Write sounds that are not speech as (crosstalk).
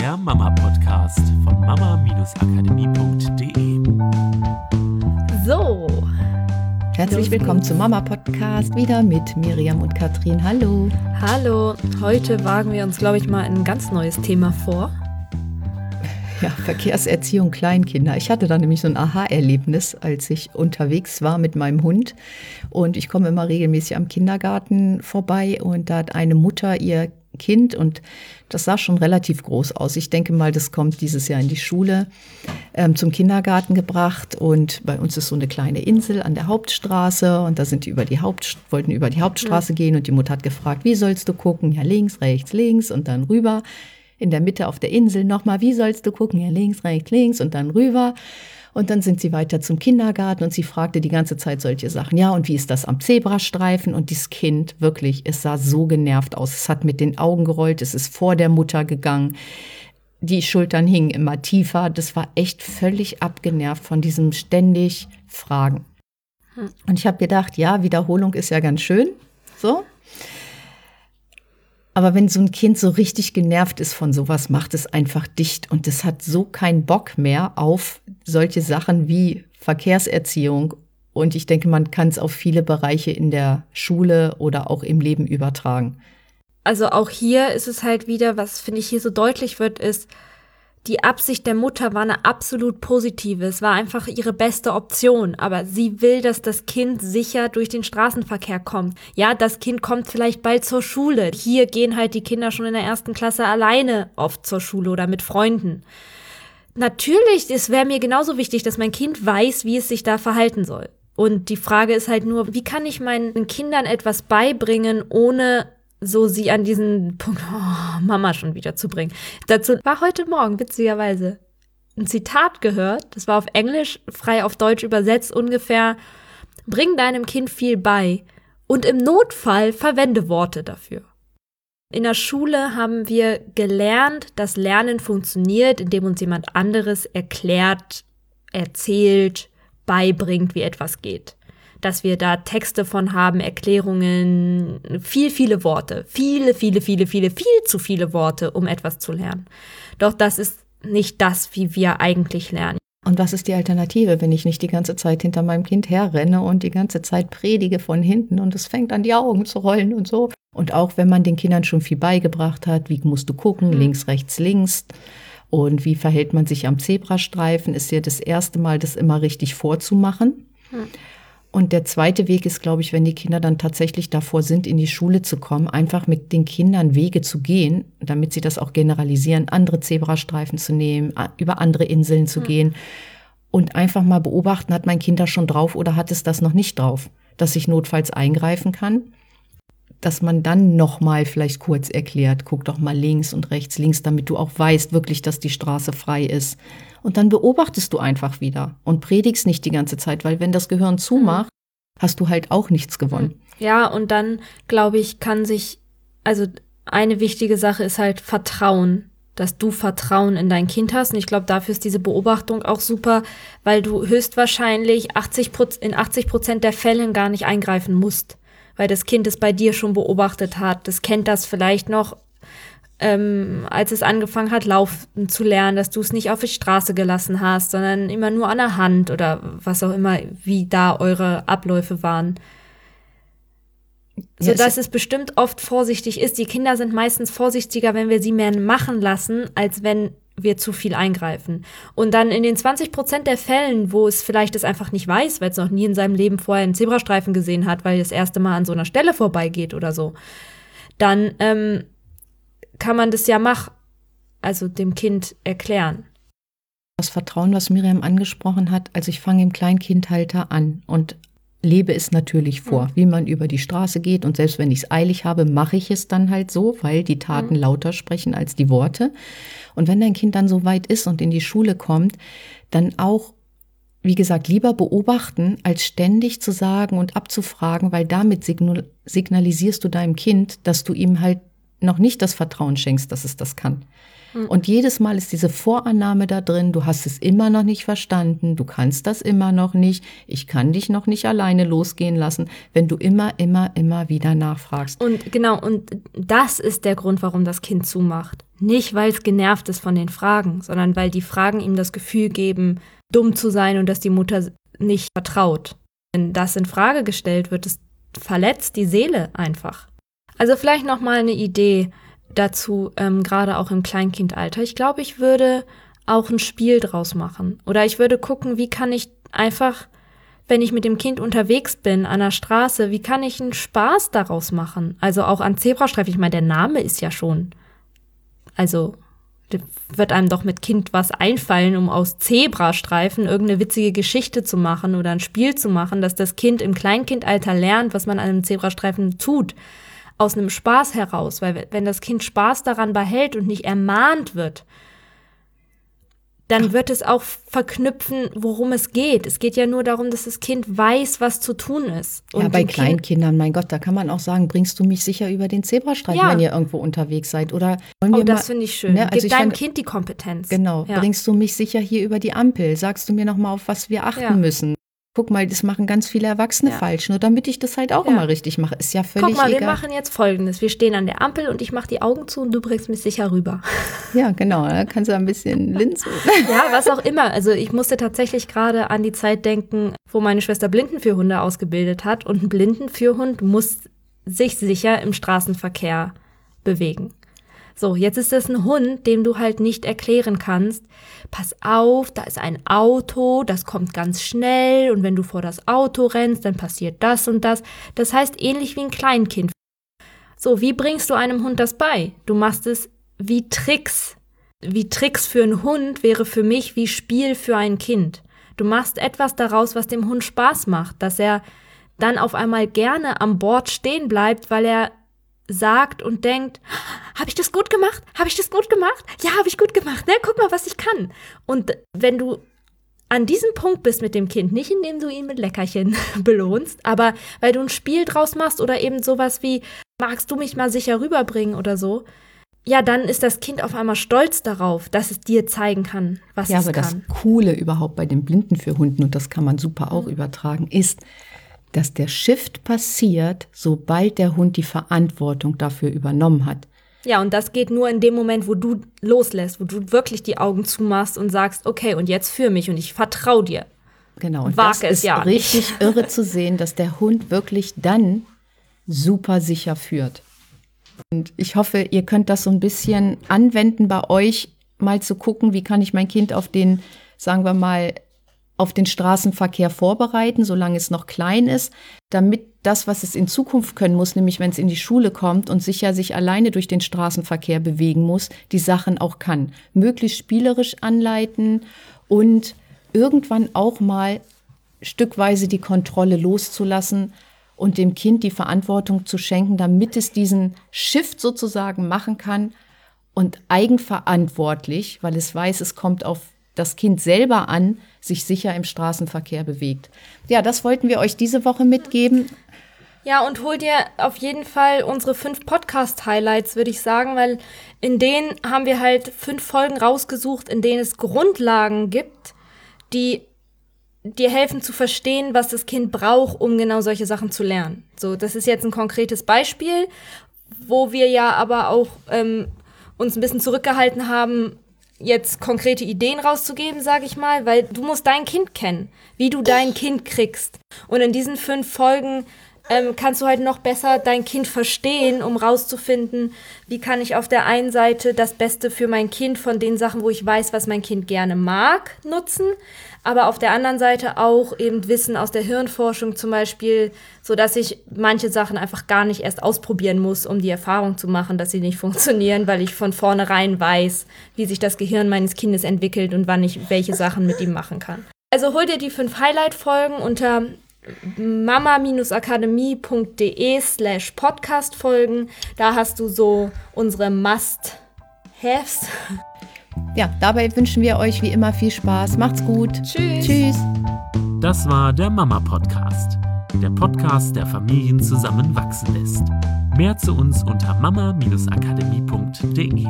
der Mama-Podcast von mama-akademie.de. So, Herzlich willkommen zum Mama Podcast wieder mit Miriam und Katrin. Hallo. hallo. Heute wagen wir uns, glaube ich, mal ein ganz neues Thema vor. Ja, Verkehrserziehung Kleinkinder. Ich hatte da nämlich so ein Aha-Erlebnis, als ich unterwegs war mit meinem Hund. Und ich komme immer regelmäßig am Kindergarten vorbei und da hat eine Mutter ihr Kind und das sah schon relativ groß aus. Ich denke mal, das kommt dieses Jahr in die Schule ähm, zum Kindergarten gebracht und bei uns ist so eine kleine Insel an der Hauptstraße und da sind die über die Haupt wollten über die Hauptstraße ja. gehen und die Mutter hat gefragt, wie sollst du gucken? Ja, links, rechts, links und dann rüber. In der Mitte auf der Insel nochmal, wie sollst du gucken? Ja, links, rechts, links und dann rüber. Und dann sind sie weiter zum Kindergarten und sie fragte die ganze Zeit solche Sachen. Ja, und wie ist das am Zebrastreifen? Und dieses Kind, wirklich, es sah so genervt aus. Es hat mit den Augen gerollt, es ist vor der Mutter gegangen. Die Schultern hingen immer tiefer. Das war echt völlig abgenervt von diesem ständig Fragen. Hm. Und ich habe gedacht, ja, Wiederholung ist ja ganz schön. So. Aber wenn so ein Kind so richtig genervt ist von sowas, macht es einfach dicht und es hat so keinen Bock mehr auf solche Sachen wie Verkehrserziehung. Und ich denke, man kann es auf viele Bereiche in der Schule oder auch im Leben übertragen. Also auch hier ist es halt wieder, was finde ich hier so deutlich wird, ist, die Absicht der Mutter war eine absolut positive. Es war einfach ihre beste Option. Aber sie will, dass das Kind sicher durch den Straßenverkehr kommt. Ja, das Kind kommt vielleicht bald zur Schule. Hier gehen halt die Kinder schon in der ersten Klasse alleine oft zur Schule oder mit Freunden. Natürlich, es wäre mir genauso wichtig, dass mein Kind weiß, wie es sich da verhalten soll. Und die Frage ist halt nur, wie kann ich meinen Kindern etwas beibringen, ohne so sie an diesen Punkt, oh, Mama schon wieder zu bringen. Dazu war heute Morgen witzigerweise ein Zitat gehört, das war auf Englisch, frei auf Deutsch übersetzt ungefähr, bring deinem Kind viel bei und im Notfall verwende Worte dafür. In der Schule haben wir gelernt, dass Lernen funktioniert, indem uns jemand anderes erklärt, erzählt, beibringt, wie etwas geht dass wir da Texte von haben, Erklärungen, viel, viele Worte, viele, viele, viele, viele, viel zu viele Worte, um etwas zu lernen. Doch das ist nicht das, wie wir eigentlich lernen. Und was ist die Alternative, wenn ich nicht die ganze Zeit hinter meinem Kind herrenne und die ganze Zeit predige von hinten und es fängt an, die Augen zu rollen und so? Und auch wenn man den Kindern schon viel beigebracht hat, wie musst du gucken, mhm. links, rechts, links. Und wie verhält man sich am Zebrastreifen, ist ja das erste Mal, das immer richtig vorzumachen. Mhm. Und der zweite Weg ist, glaube ich, wenn die Kinder dann tatsächlich davor sind, in die Schule zu kommen, einfach mit den Kindern Wege zu gehen, damit sie das auch generalisieren, andere Zebrastreifen zu nehmen, über andere Inseln zu mhm. gehen und einfach mal beobachten, hat mein Kind das schon drauf oder hat es das noch nicht drauf, dass ich notfalls eingreifen kann dass man dann noch mal vielleicht kurz erklärt, guck doch mal links und rechts, links, damit du auch weißt wirklich, dass die Straße frei ist. Und dann beobachtest du einfach wieder und predigst nicht die ganze Zeit, weil wenn das Gehirn zumacht, hast du halt auch nichts gewonnen. Ja, und dann glaube ich, kann sich also eine wichtige Sache ist halt Vertrauen, dass du Vertrauen in dein Kind hast. Und ich glaube, dafür ist diese Beobachtung auch super, weil du höchstwahrscheinlich 80 in 80 Prozent der Fällen gar nicht eingreifen musst weil das Kind es bei dir schon beobachtet hat. Das kennt das vielleicht noch, ähm, als es angefangen hat, laufen zu lernen, dass du es nicht auf die Straße gelassen hast, sondern immer nur an der Hand oder was auch immer, wie da eure Abläufe waren. So dass es bestimmt oft vorsichtig ist. Die Kinder sind meistens vorsichtiger, wenn wir sie mehr machen lassen, als wenn wir zu viel eingreifen. Und dann in den 20 Prozent der Fällen, wo es vielleicht es einfach nicht weiß, weil es noch nie in seinem Leben vorher einen Zebrastreifen gesehen hat, weil das erste Mal an so einer Stelle vorbeigeht oder so, dann ähm, kann man das ja machen, also dem Kind erklären. Das Vertrauen, was Miriam angesprochen hat, also ich fange im Kleinkindhalter an und lebe es natürlich vor, mhm. wie man über die Straße geht. Und selbst wenn ich es eilig habe, mache ich es dann halt so, weil die Taten mhm. lauter sprechen als die Worte. Und wenn dein Kind dann so weit ist und in die Schule kommt, dann auch, wie gesagt, lieber beobachten, als ständig zu sagen und abzufragen, weil damit signalisierst du deinem Kind, dass du ihm halt noch nicht das Vertrauen schenkst, dass es das kann. Mhm. Und jedes Mal ist diese Vorannahme da drin, du hast es immer noch nicht verstanden, du kannst das immer noch nicht, ich kann dich noch nicht alleine losgehen lassen, wenn du immer, immer, immer wieder nachfragst. Und genau, und das ist der Grund, warum das Kind zumacht. Nicht, weil es genervt ist von den Fragen, sondern weil die Fragen ihm das Gefühl geben, dumm zu sein und dass die Mutter nicht vertraut. Wenn das in Frage gestellt wird, es verletzt die Seele einfach. Also vielleicht noch mal eine Idee dazu, ähm, gerade auch im Kleinkindalter. Ich glaube, ich würde auch ein Spiel draus machen. Oder ich würde gucken, wie kann ich einfach, wenn ich mit dem Kind unterwegs bin an der Straße, wie kann ich einen Spaß daraus machen? Also auch an Zebrastreifen. Ich meine, der Name ist ja schon. Also wird einem doch mit Kind was einfallen, um aus Zebrastreifen irgendeine witzige Geschichte zu machen oder ein Spiel zu machen, dass das Kind im Kleinkindalter lernt, was man an einem Zebrastreifen tut aus einem Spaß heraus, weil wenn das Kind Spaß daran behält und nicht ermahnt wird, dann wird es auch verknüpfen, worum es geht. Es geht ja nur darum, dass das Kind weiß, was zu tun ist. Und ja, bei Kleinkindern, mein Gott, da kann man auch sagen, bringst du mich sicher über den Zebrastreifen, ja. wenn ihr irgendwo unterwegs seid. Oder oh, das finde ich schön. Ne, also Gib deinem Kind die Kompetenz. Genau. Ja. Bringst du mich sicher hier über die Ampel? Sagst du mir nochmal, auf was wir achten ja. müssen? Guck mal, das machen ganz viele Erwachsene ja. falsch, nur damit ich das halt auch ja. immer richtig mache. Ist ja völlig Guck mal, egal. wir machen jetzt folgendes. Wir stehen an der Ampel und ich mache die Augen zu und du bringst mich sicher rüber. (laughs) Ja, genau. Da kannst du ein bisschen linsen. ja, was auch immer. Also ich musste tatsächlich gerade an die Zeit denken, wo meine Schwester Blindenführhunde ausgebildet hat und ein Blindenführhund muss sich sicher im Straßenverkehr bewegen. So, jetzt ist das ein Hund, dem du halt nicht erklären kannst, pass auf, da ist ein Auto, das kommt ganz schnell und wenn du vor das Auto rennst, dann passiert das und das. Das heißt ähnlich wie ein Kleinkind. So, wie bringst du einem Hund das bei? Du machst es wie Tricks. Wie Tricks für einen Hund wäre für mich wie Spiel für ein Kind. Du machst etwas daraus, was dem Hund Spaß macht, dass er dann auf einmal gerne am Bord stehen bleibt, weil er sagt und denkt, habe ich das gut gemacht? Habe ich das gut gemacht? Ja, habe ich gut gemacht. Ne? Guck mal, was ich kann. Und wenn du an diesem Punkt bist mit dem Kind, nicht indem du ihn mit Leckerchen (laughs) belohnst, aber weil du ein Spiel draus machst oder eben sowas wie, magst du mich mal sicher rüberbringen oder so, ja, dann ist das Kind auf einmal stolz darauf, dass es dir zeigen kann, was ja, es kann. Ja, aber das Coole überhaupt bei den Blinden für Hunden, und das kann man super auch mhm. übertragen, ist, dass der Shift passiert, sobald der Hund die Verantwortung dafür übernommen hat. Ja, und das geht nur in dem Moment, wo du loslässt, wo du wirklich die Augen zumachst und sagst, okay, und jetzt für mich und ich vertraue dir. Genau, und Wage das ist ja richtig (laughs) irre zu sehen, dass der Hund wirklich dann super sicher führt. Und ich hoffe, ihr könnt das so ein bisschen anwenden bei euch, mal zu gucken, wie kann ich mein Kind auf den, sagen wir mal, auf den Straßenverkehr vorbereiten, solange es noch klein ist, damit das, was es in Zukunft können muss, nämlich wenn es in die Schule kommt und sicher sich alleine durch den Straßenverkehr bewegen muss, die Sachen auch kann. Möglichst spielerisch anleiten und irgendwann auch mal stückweise die Kontrolle loszulassen und dem Kind die Verantwortung zu schenken, damit es diesen Shift sozusagen machen kann und eigenverantwortlich, weil es weiß, es kommt auf das Kind selber an, sich sicher im Straßenverkehr bewegt. Ja, das wollten wir euch diese Woche mitgeben. Ja, und hol dir auf jeden Fall unsere fünf Podcast-Highlights, würde ich sagen, weil in denen haben wir halt fünf Folgen rausgesucht, in denen es Grundlagen gibt, die dir helfen zu verstehen, was das Kind braucht, um genau solche Sachen zu lernen. So, das ist jetzt ein konkretes Beispiel, wo wir ja aber auch ähm, uns ein bisschen zurückgehalten haben, jetzt konkrete Ideen rauszugeben, sage ich mal, weil du musst dein Kind kennen, wie du dein Kind kriegst. Und in diesen fünf Folgen ähm, kannst du halt noch besser dein Kind verstehen, um rauszufinden, wie kann ich auf der einen Seite das Beste für mein Kind von den Sachen, wo ich weiß, was mein Kind gerne mag, nutzen, aber auf der anderen Seite auch eben Wissen aus der Hirnforschung zum Beispiel, so dass ich manche Sachen einfach gar nicht erst ausprobieren muss, um die Erfahrung zu machen, dass sie nicht funktionieren, weil ich von vornherein weiß, wie sich das Gehirn meines Kindes entwickelt und wann ich welche Sachen mit ihm machen kann. Also hol dir die fünf Highlight-Folgen unter mama-akademie.de slash podcast folgen. Da hast du so unsere Must-Haves. Ja, dabei wünschen wir euch wie immer viel Spaß. Macht's gut. Tschüss. Tschüss. Das war der Mama Podcast. der Podcast, der Familien zusammenwachsen lässt. Mehr zu uns unter mama-akademie.de.